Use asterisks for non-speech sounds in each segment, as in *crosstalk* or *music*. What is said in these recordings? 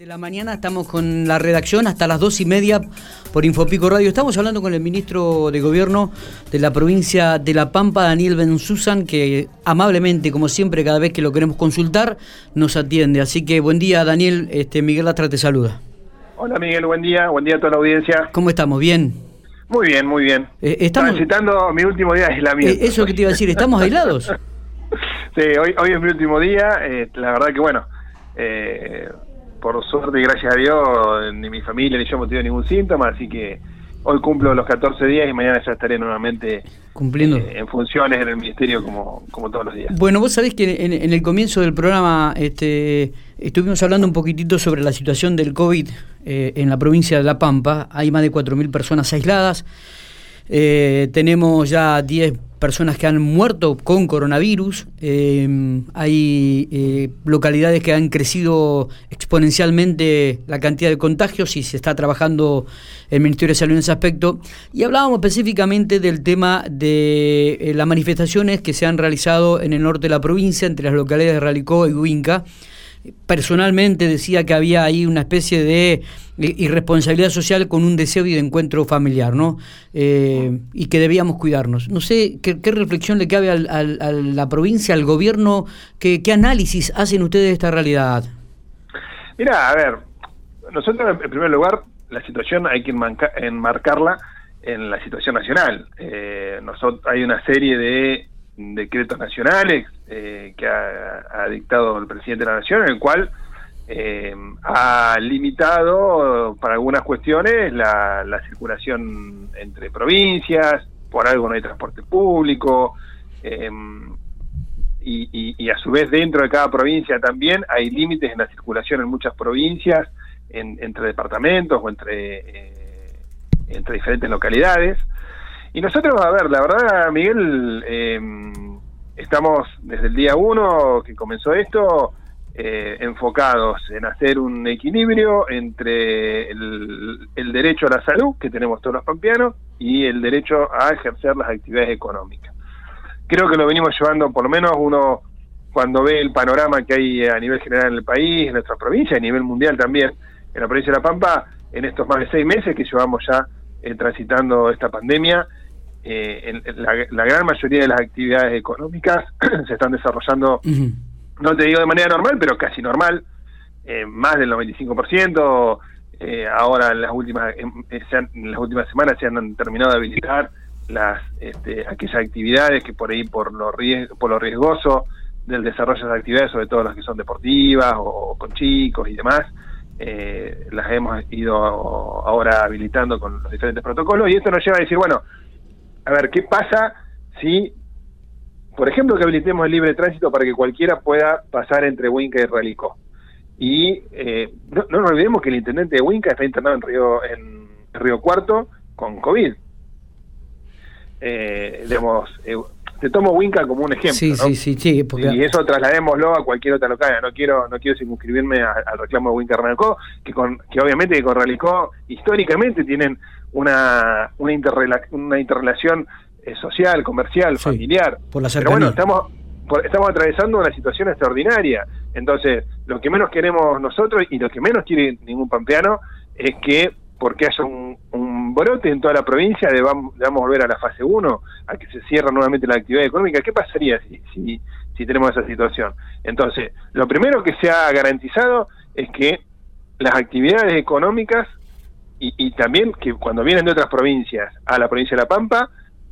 De la mañana estamos con la redacción hasta las dos y media por Infopico Radio. Estamos hablando con el ministro de Gobierno de la provincia de La Pampa, Daniel Bensusan, que amablemente, como siempre, cada vez que lo queremos consultar, nos atiende. Así que buen día, Daniel. Este, Miguel Lastra te saluda. Hola, Miguel. Buen día. Buen día a toda la audiencia. ¿Cómo estamos? ¿Bien? Muy bien, muy bien. Eh, estamos... Transitando mi último día de aislamiento. Eh, eso que te iba a decir, ¿estamos aislados? *laughs* sí, hoy, hoy es mi último día. Eh, la verdad que, bueno... Eh, por suerte y gracias a Dios, ni mi familia ni yo hemos tenido ningún síntoma, así que hoy cumplo los 14 días y mañana ya estaré nuevamente cumpliendo eh, en funciones en el ministerio como, como todos los días. Bueno, vos sabés que en, el comienzo del programa este, estuvimos hablando un poquitito sobre la situación del COVID eh, en la provincia de La Pampa. Hay más de 4.000 personas aisladas. Eh, tenemos ya 10 personas que han muerto con coronavirus. Eh, hay eh, localidades que han crecido exponencialmente la cantidad de contagios y se está trabajando el Ministerio de Salud en ese aspecto. Y hablábamos específicamente del tema de las manifestaciones que se han realizado en el norte de la provincia, entre las localidades de Ralicó y Huinca personalmente decía que había ahí una especie de irresponsabilidad social con un deseo y de encuentro familiar, ¿no? Eh, y que debíamos cuidarnos. No sé qué, reflexión le cabe al, a la provincia, al gobierno, qué, qué análisis hacen ustedes de esta realidad. Mira, a ver, nosotros en primer lugar la situación hay que enmarcarla en la situación nacional. Eh, nosotros, hay una serie de decretos nacionales eh, que ha, dictado el presidente de la Nación, en el cual eh, ha limitado para algunas cuestiones la, circulación entre provincias, por algo no hay transporte público, eh, y, a su vez dentro de cada provincia también hay límites en la circulación en muchas provincias, entre departamentos o entre, entre diferentes localidades. Y nosotros, a ver, la verdad, Miguel, eh, estamos desde el día uno que comenzó esto eh, enfocados en hacer un equilibrio entre el, derecho a la salud que tenemos todos los pampeanos y el derecho a ejercer las actividades económicas. Creo que lo venimos llevando, por lo menos uno cuando ve el panorama que hay a nivel general en el país, en nuestra provincia, a nivel mundial también, en la provincia de La Pampa, en estos más de seis meses que llevamos ya eh, transitando esta pandemia, eh, la, gran mayoría de las actividades económicas *clears throat* se están desarrollando, no te digo de manera normal, pero casi normal, eh, más del 95%. Eh, ahora en las últimas eh, en, las últimas semanas se han terminado de habilitar las este, aquellas actividades que por ahí por lo por lo riesgoso del desarrollo de esas actividades, sobre todo las que son deportivas o, con chicos y demás, las hemos ido ahora habilitando con los diferentes protocolos y esto nos lleva a decir, bueno, a ver, ¿qué pasa si, por ejemplo, que habilitemos el libre tránsito para que cualquiera pueda pasar entre Huinca y Ralicó? Y eh, no, nos olvidemos que el intendente de Huinca está internado en Río, en Río Cuarto con COVID. Eh, digamos, eh, te tomo Huinca como un ejemplo. Sí, sí, sí, sí. Y eso trasladémoslo a cualquier otra localidad. No quiero no quiero circunscribirme al reclamo de Huinca Ralicó, que, con, que obviamente con Ralicó históricamente tienen una, una, una interrelación eh, social, comercial, familiar. Por la Pero bueno, estamos, estamos atravesando una situación extraordinaria. Entonces, lo que menos queremos nosotros y lo que menos quiere ningún pampeano es que, porque haya un, brote en toda la provincia, debamos, debamos volver a la fase 1, a que se cierre nuevamente la actividad económica. ¿Qué pasaría si tenemos esa situación? Entonces, lo primero que se ha garantizado es que las actividades económicas y, también que cuando vienen de otras provincias a la provincia de La Pampa,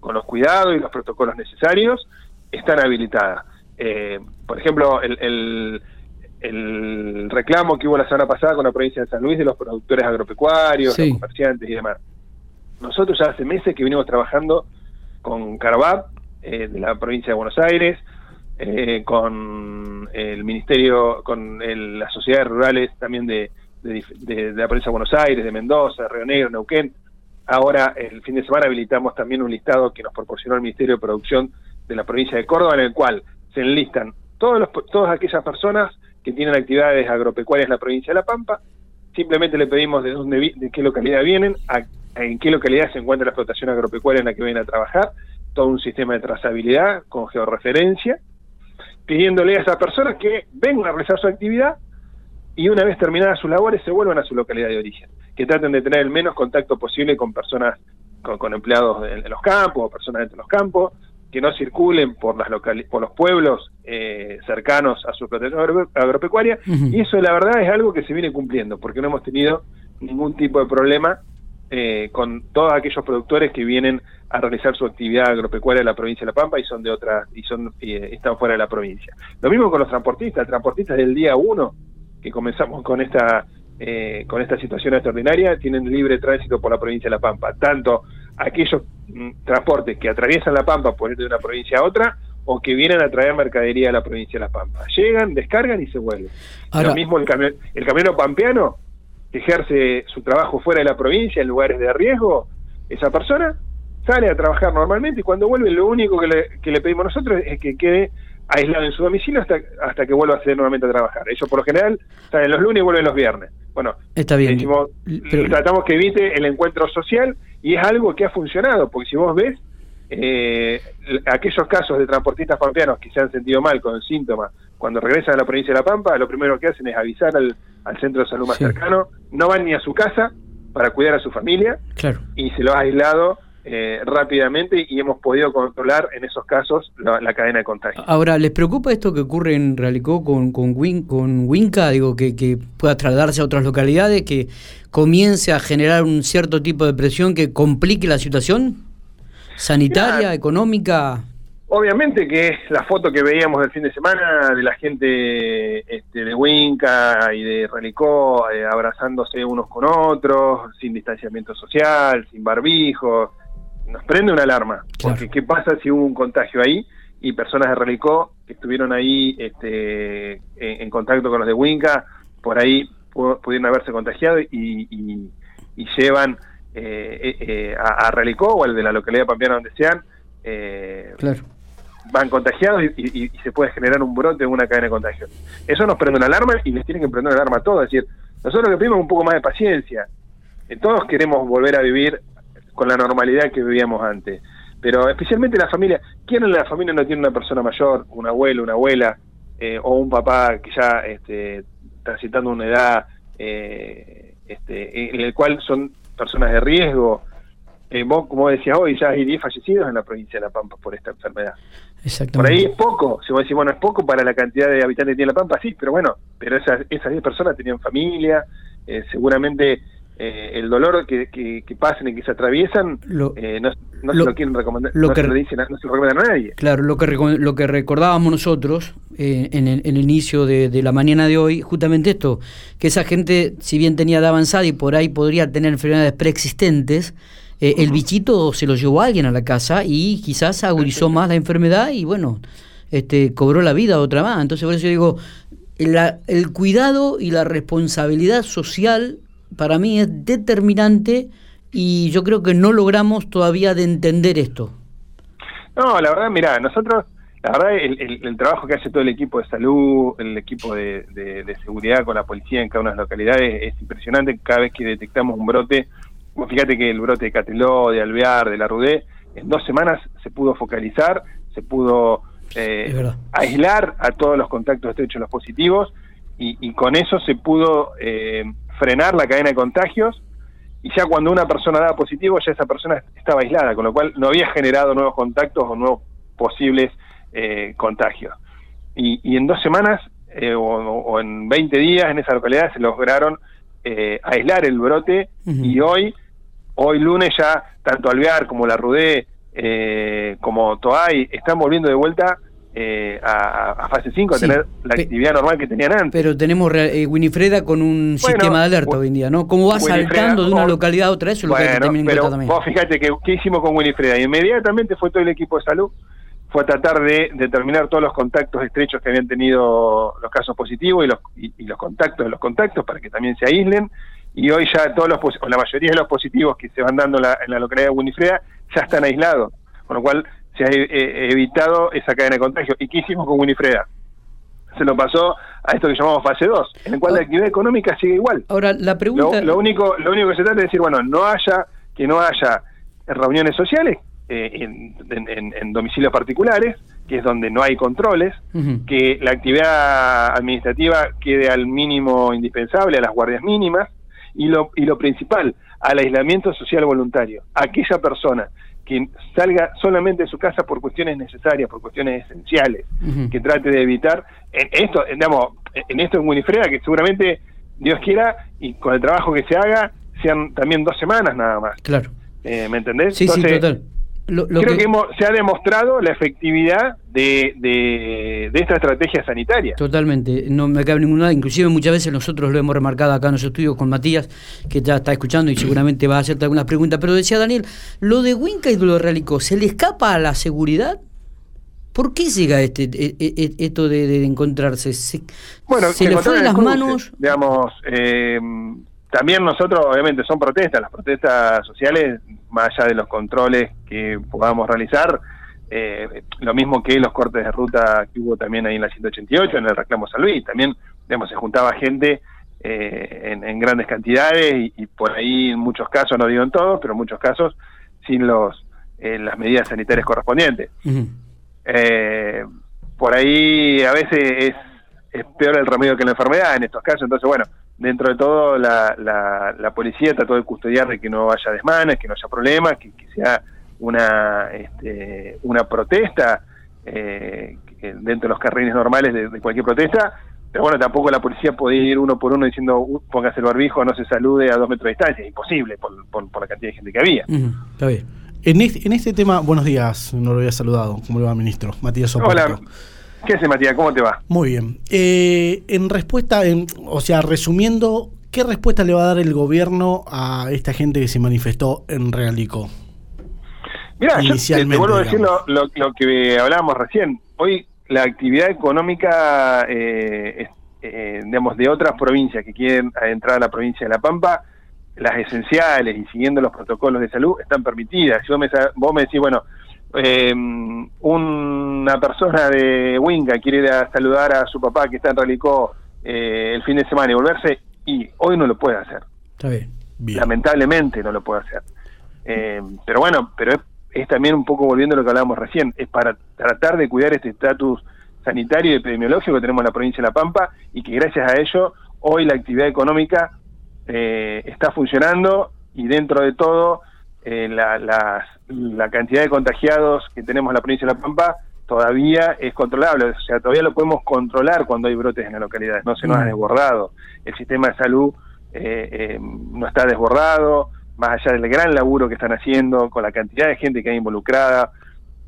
con los cuidados y los protocolos necesarios, están habilitadas. Eh, por ejemplo, el, el, reclamo que hubo la semana pasada con la provincia de San Luis de los productores agropecuarios, los comerciantes y demás. Nosotros ya hace meses que venimos trabajando con Carvap eh, de la provincia de Buenos Aires, eh, con el Ministerio, con las sociedades rurales también de, de, la provincia de Buenos Aires, de Mendoza, Río Negro, Neuquén. Ahora, el fin de semana, habilitamos también un listado que nos proporcionó el Ministerio de Producción de la provincia de Córdoba, en el cual se enlistan todos los, todas aquellas personas que tienen actividades agropecuarias en la provincia de La Pampa. Simplemente le pedimos de dónde, de qué localidad vienen, en qué localidad se encuentra la explotación agropecuaria en la que vienen a trabajar, todo un sistema de trazabilidad con georreferencia, pidiéndole a esas personas que vengan a realizar su actividad y una vez terminadas sus labores se vuelvan a su localidad de origen, que traten de tener el menos contacto posible con personas, con, empleados en, los campos o personas dentro de los campos, que no circulen por las por los pueblos eh, cercanos a su protección agropecuaria, y eso la verdad es algo que se viene cumpliendo, porque no hemos tenido ningún tipo de problema eh, con todos aquellos productores que vienen a realizar su actividad agropecuaria en la provincia de La Pampa y son de otras y son eh, están fuera de la provincia. Lo mismo con los transportistas, transportistas del día uno que comenzamos con esta eh, con esta situación extraordinaria tienen libre tránsito por la provincia de La Pampa, tanto aquellos mm, transportes que atraviesan La Pampa por ir de una provincia a otra o que vienen a traer mercadería a la provincia de La Pampa. Llegan, descargan y se vuelven. Lo mismo el, camión, el camionero pampeano que ejerce su trabajo fuera de la provincia en lugares de riesgo, esa persona sale a trabajar normalmente y cuando vuelve lo único que le, que le pedimos nosotros es que quede aislado en su domicilio hasta, hasta que vuelva a ser nuevamente a trabajar. Ellos por lo general salen los lunes y vuelven los viernes. Bueno, está bien. Tratamos que evite el encuentro social y es algo que ha funcionado, porque si vos ves, eh, aquellos casos de transportistas pampeanos que se han sentido mal con síntomas, cuando regresan a la provincia de La Pampa, lo primero que hacen es avisar al, centro de salud más cercano, no van ni a su casa para cuidar a su familia claro. y se lo ha aislado eh, rápidamente y hemos podido controlar en esos casos la, cadena de contagio. Ahora, ¿les preocupa esto que ocurre en Realicó con, con, Win, con Winca? Digo, que, que pueda trasladarse a otras localidades, que comience a generar un cierto tipo de presión que complique la situación sanitaria, económica. Obviamente que la foto que veíamos el fin de semana de la gente este, de Winca y de Relicó eh, abrazándose unos con otros, sin distanciamiento social, sin barbijo, nos prende una alarma. Porque ¿qué pasa si hubo un contagio ahí y personas de Relicó que estuvieron ahí este, en, contacto con los de Winca, por ahí pudieron haberse contagiado y, llevan eh, eh, a, a, Relicó o al de la localidad pampeana donde sean. claro van contagiados y, se puede generar un brote en una cadena de contagio. Eso nos prende una alarma y les tiene que prender una alarma a todos. Es decir, nosotros lo que pedimos un poco más de paciencia. Eh, todos queremos volver a vivir con la normalidad que vivíamos antes. Pero especialmente la familia, ¿quién en la familia no tiene una persona mayor, un abuelo, una abuela, eh, o un papá que ya este, transitando una edad eh, este, en el cual son personas de riesgo? Eh, vos, como decías hoy, ya hay 10 fallecidos en la provincia de La Pampa por esta enfermedad. Por ahí es poco, si vos decís, bueno, es poco para la cantidad de habitantes que tiene La Pampa, sí, pero bueno, pero esas, esas 10 personas tenían familia, eh, seguramente eh, el dolor que, que, pasen y que se atraviesan no, no se lo quieren recomendar, no, se lo dicen, no se lo recomiendan a nadie. Claro, lo que, lo que recordábamos nosotros en el, en, el, inicio de, de, la mañana de hoy, justamente esto, que esa gente, si bien tenía edad avanzada y por ahí podría tener enfermedades preexistentes, eh, el bichito se lo llevó a alguien a la casa y quizás agudizó más la enfermedad y bueno, este cobró la vida otra más. Entonces por eso yo digo, el cuidado y la responsabilidad social para mí es determinante y yo creo que no logramos todavía de entender esto. No, la verdad, mira, nosotros, la verdad, el, trabajo que hace todo el equipo de salud, el equipo de, de, seguridad con la policía en cada una de las localidades es impresionante. Cada vez que detectamos un brote, Fíjate que el brote de Cateló, de Alvear, de la Rudé, en dos semanas se pudo focalizar, se pudo eh, aislar a todos los contactos estrechos, los positivos, y, con eso se pudo eh, frenar la cadena de contagios, y ya cuando una persona daba positivo, ya esa persona estaba aislada, con lo cual no había generado nuevos contactos o nuevos posibles eh, contagios. Y, en dos semanas o, o, en 20 días en esa localidad se lograron eh, aislar el brote y hoy, hoy lunes ya tanto Alvear como la Rudé eh, como Toay están volviendo de vuelta eh, a, fase 5 a tener la actividad normal que tenían antes. Pero tenemos eh, Winifreda con un sistema de alerta hoy en día, ¿no? ¿Cómo va saltando de una localidad a otra? Eso es lo que hay que también pero Vos fíjate que, ¿qué hicimos con Winifreda? Inmediatamente fue todo el equipo de salud fue a tratar de determinar todos los contactos estrechos que habían tenido los casos positivos y los, y, los contactos de los contactos para que también se aíslen. Y hoy ya todos los, o la mayoría de los positivos que se van dando en la, localidad de Winifreda ya están aislados, con lo cual se ha eh, eh, evitado esa cadena de contagio. ¿Y qué hicimos con Winifreda? Se lo pasó a esto que llamamos fase 2, en el cual la actividad económica sigue igual. Ahora, la pregunta... Lo, único, lo único que se trata es decir, bueno, no haya, que no haya reuniones sociales, eh, en, domicilios particulares, que es donde no hay controles, que la actividad administrativa quede al mínimo indispensable, a las guardias mínimas, y lo, y lo principal, al aislamiento social voluntario. Aquella persona que salga solamente de su casa por cuestiones necesarias, por cuestiones esenciales, que trate de evitar, en esto, digamos, en esto en Winifreda, que seguramente Dios quiera, y con el trabajo que se haga, sean también dos semanas nada más. Claro. Eh, ¿Me entendés? Sí, sí, total creo que, se ha demostrado la efectividad de, de, esta estrategia sanitaria. Totalmente, no me cabe ninguna duda. Inclusive muchas veces nosotros lo hemos remarcado acá en los estudios con Matías, que ya está escuchando y seguramente va a hacerte algunas preguntas. Pero decía Daniel, lo de Winca y lo de ¿se le escapa a la seguridad? ¿Por qué llega este, e, e, e, esto de, encontrarse? ¿Se, bueno, se le fue de las manos? Digamos, eh, también nosotros, obviamente, son protestas, las protestas sociales, más allá de los controles que podamos realizar, eh, lo mismo que los cortes de ruta que hubo también ahí en la 188, en el reclamo San Luis, también, digamos, se juntaba gente eh, en, grandes cantidades y, por ahí en muchos casos, no digo en todos, pero en muchos casos, sin los eh, las medidas sanitarias correspondientes. por ahí a veces es, es peor el remedio que la enfermedad en estos casos, entonces, bueno, dentro de todo la, la, policía trató de custodiar de que no haya desmanes, que no haya problemas, que, sea una, este, una protesta eh, dentro de los carriles normales de, cualquier protesta, pero bueno, tampoco la policía puede ir uno por uno diciendo uh, póngase el barbijo, no se salude a dos metros de distancia, imposible por, por, la cantidad de gente que había. está bien. En este, en este tema, buenos días, no lo había saludado, ¿cómo le va, ministro? Matías Soporto. Hola. ¿Qué hace, Matías? ¿Cómo te va? Muy bien. Eh, en respuesta, en, o sea, resumiendo, ¿qué respuesta le va a dar el gobierno a esta gente que se manifestó en Realico? Mira, yo te, vuelvo a decir lo, que hablábamos recién. Hoy la actividad económica, eh, eh, digamos, de otras provincias que quieren entrar a la provincia de La Pampa, las esenciales y siguiendo los protocolos de salud están permitidas. Si vos me, vos me decís, bueno, eh, una persona de Winca quiere ir a saludar a su papá que está en Ralicó eh, el fin de semana y volverse, y hoy no lo puede hacer. Está bien. Lamentablemente no lo puede hacer. Eh, pero bueno, pero es, también un poco volviendo a lo que hablábamos recién, es para tratar de cuidar este estatus sanitario y epidemiológico que tenemos en la provincia de La Pampa y que gracias a ello hoy la actividad económica eh, está funcionando y dentro de todo eh, la, la, cantidad de contagiados que tenemos en la provincia de La Pampa todavía es controlable, o sea, todavía lo podemos controlar cuando hay brotes en la localidad, no se nos ha mm. desbordado, el sistema de salud eh, eh, no está desbordado, más allá del gran laburo que están haciendo, con la cantidad de gente que hay involucrada,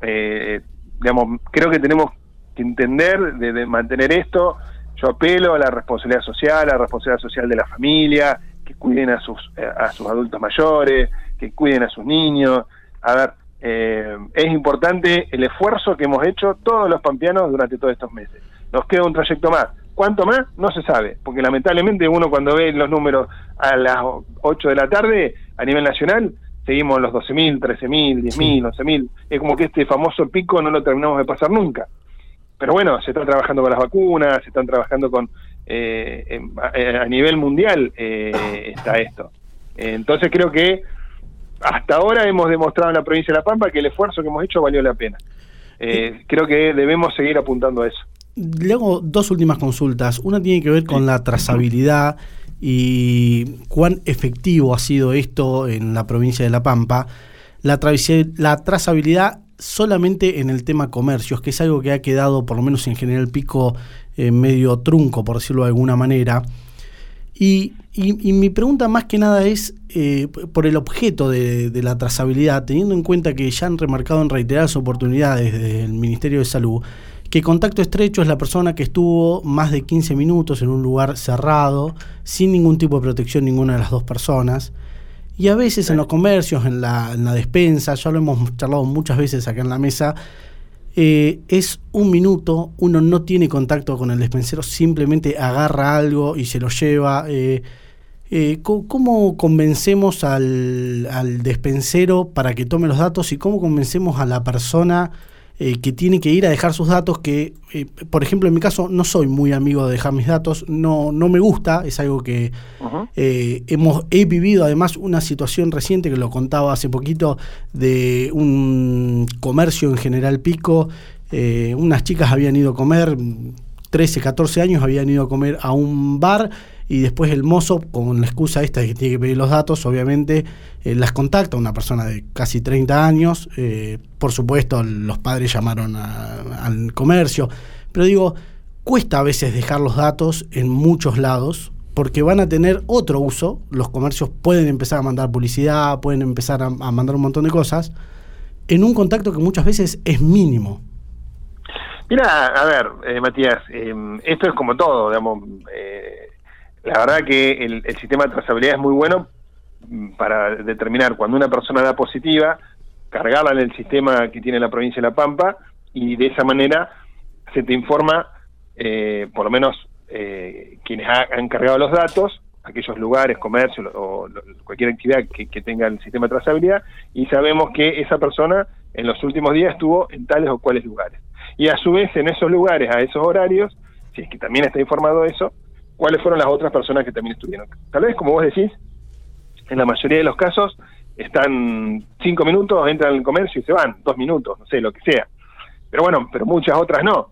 digamos, creo que tenemos que entender de, mantener esto, yo apelo a la responsabilidad social, a la responsabilidad social de la familia, que cuiden a sus, a sus adultos mayores, que cuiden a sus niños. A ver, eh, es importante el esfuerzo que hemos hecho todos los pampeanos durante todos estos meses. Nos queda un trayecto más. ¿Cuánto más? No se sabe, porque lamentablemente uno cuando ve los números a las 8 de la tarde a nivel nacional, seguimos los 12.000, 13.000, 10.000, 11.000. Es como que este famoso pico no lo terminamos de pasar nunca. Pero bueno, se está trabajando con las vacunas, se están trabajando con... Eh, a, nivel mundial eh, está esto. entonces creo que hasta ahora hemos demostrado en la provincia de La Pampa que el esfuerzo que hemos hecho valió la pena. Eh, creo que debemos seguir apuntando a eso. Le hago dos últimas consultas. Una tiene que ver con la trazabilidad y cuán efectivo ha sido esto en la provincia de La Pampa. La, la trazabilidad solamente en el tema comercios, que es algo que ha quedado, por lo menos en General Pico, eh, medio trunco, por decirlo de alguna manera. Y, mi pregunta más que nada es eh, por el objeto de, la trazabilidad, teniendo en cuenta que ya han remarcado en reiteradas oportunidades desde el Ministerio de Salud que contacto estrecho es la persona que estuvo más de 15 minutos en un lugar cerrado, sin ningún tipo de protección ninguna de las dos personas. Y a veces en los comercios, en la, en la despensa, ya lo hemos charlado muchas veces acá en la mesa, eh, es un minuto, uno no tiene contacto con el despensero, simplemente agarra algo y se lo lleva. Eh, eh, ¿Cómo convencemos al, al, despensero para que tome los datos y cómo convencemos a la persona eh, que tiene que ir a dejar sus datos, que eh, por ejemplo en mi caso no soy muy amigo de dejar mis datos, no, no me gusta, es algo que eh, hemos, he vivido además una situación reciente que lo contaba hace poquito de un comercio en General Pico eh, unas chicas habían ido a comer, 13, 14 años, habían ido a comer a un bar y después el mozo, con la excusa esta de que tiene que pedir los datos, obviamente eh, las contacta, una persona de casi 30 años, eh, por supuesto los padres llamaron al comercio, pero digo, cuesta a veces dejar los datos en muchos lados, porque van a tener otro uso, los comercios pueden empezar a mandar publicidad, pueden empezar a, mandar un montón de cosas, en un contacto que muchas veces es mínimo. Mira, a ver, eh, Matías, em, esto es como todo, digamos, eh, la verdad que el, sistema de trazabilidad es muy bueno para determinar cuando una persona da positiva, cargarla en el sistema que tiene la provincia de La Pampa y de esa manera se te informa, eh, por lo menos eh, quienes han cargado los datos, aquellos lugares, comercios o, cualquier actividad que, que, tenga el sistema de trazabilidad, y sabemos que esa persona en los últimos días estuvo en tales o cuales lugares. Y a su vez, en esos lugares, a esos horarios, si es que también está informado eso, cuáles fueron las otras personas que también estuvieron. Tal vez, como vos decís, en la mayoría de los casos están cinco minutos, entran al comercio y se van, dos minutos, no sé, lo que sea. Pero bueno, pero muchas otras no.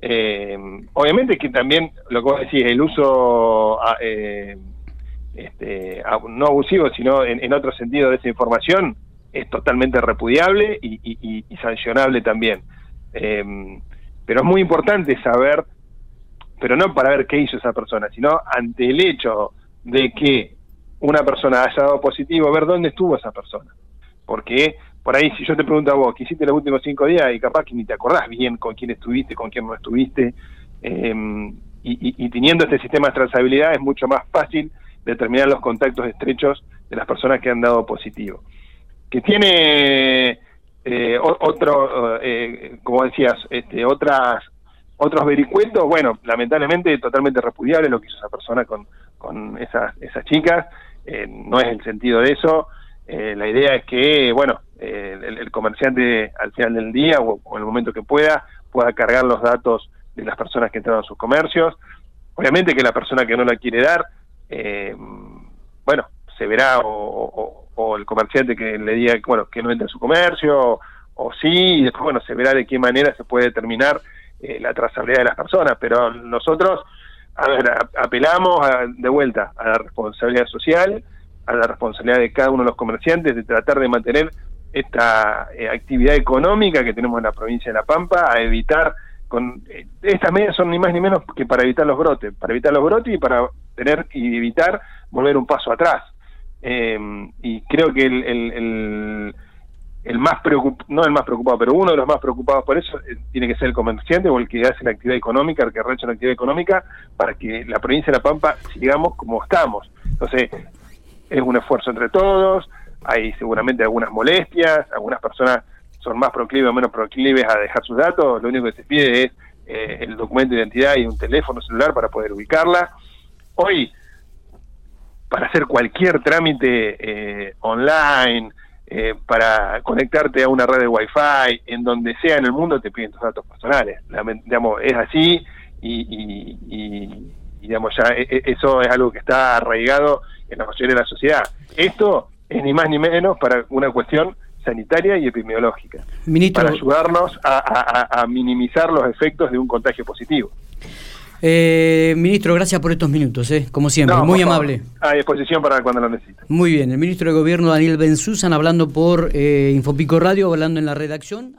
Eh, obviamente que también, lo que vos decís, el uso ah, eh, este, no abusivo, sino en, otro sentido de esa información, es totalmente repudiable y, sancionable también. Eh, pero es muy importante saber pero no para ver qué hizo esa persona, sino ante el hecho de que una persona haya dado positivo, ver dónde estuvo esa persona. Porque por ahí, si yo te pregunto a vos, ¿qué hiciste los últimos cinco días? Y capaz que ni te acordás bien con quién estuviste, con quién no estuviste. Em, y, teniendo este sistema de trazabilidad es mucho más fácil determinar los contactos estrechos de las personas que han dado positivo. Que tiene eh, otro, eh, como decías, este, otras otros vericuetos, bueno, lamentablemente totalmente repudiable lo que hizo esa persona con, con esas, esas chicas, eh, no es el sentido de eso, eh, la idea es que, bueno, eh, el, comerciante al final del día o, en el momento que pueda, pueda cargar los datos de las personas que entran a sus comercios, obviamente que la persona que no la quiere dar, bueno, se verá o, o, el comerciante que le diga, bueno, que no entre a su comercio, o sí, y después, bueno, se verá de qué manera se puede determinar eh, la trazabilidad de las personas, pero nosotros a ver, apelamos de vuelta a la responsabilidad social, a la responsabilidad de cada uno de los comerciantes de tratar de mantener esta eh, actividad económica que tenemos en la provincia de La Pampa, a evitar con eh, estas medidas son ni más ni menos que para evitar los brotes, para evitar los brotes y para tener y evitar volver un paso atrás. Y creo que el el más preocupado, no el más preocupado, pero uno de los más preocupados por eso eh, tiene que ser el comerciante o el que hace la actividad económica, el que recha la actividad económica, para que la provincia de La Pampa sigamos como estamos. Entonces, es un esfuerzo entre todos, hay seguramente algunas molestias, algunas personas son más proclives o menos proclives a dejar sus datos, lo único que se pide es eh, el documento de identidad y un teléfono celular para poder ubicarla. Hoy, para hacer cualquier trámite eh, online, eh, para conectarte a una red de Wi-Fi, en donde sea en el mundo te piden tus datos personales. digamos, es así y, digamos, ya e, e, eso es algo que está arraigado en la mayoría de la sociedad. Esto es ni más ni menos para una cuestión sanitaria y epidemiológica, para ayudarnos a minimizar los efectos de un contagio positivo. Eh, ministro, gracias por estos minutos, eh, como siempre, muy amable. A disposición para cuando lo necesite. Muy bien, el ministro de Gobierno Daniel Benzuzan hablando por eh, Infopico Radio, hablando en la redacción.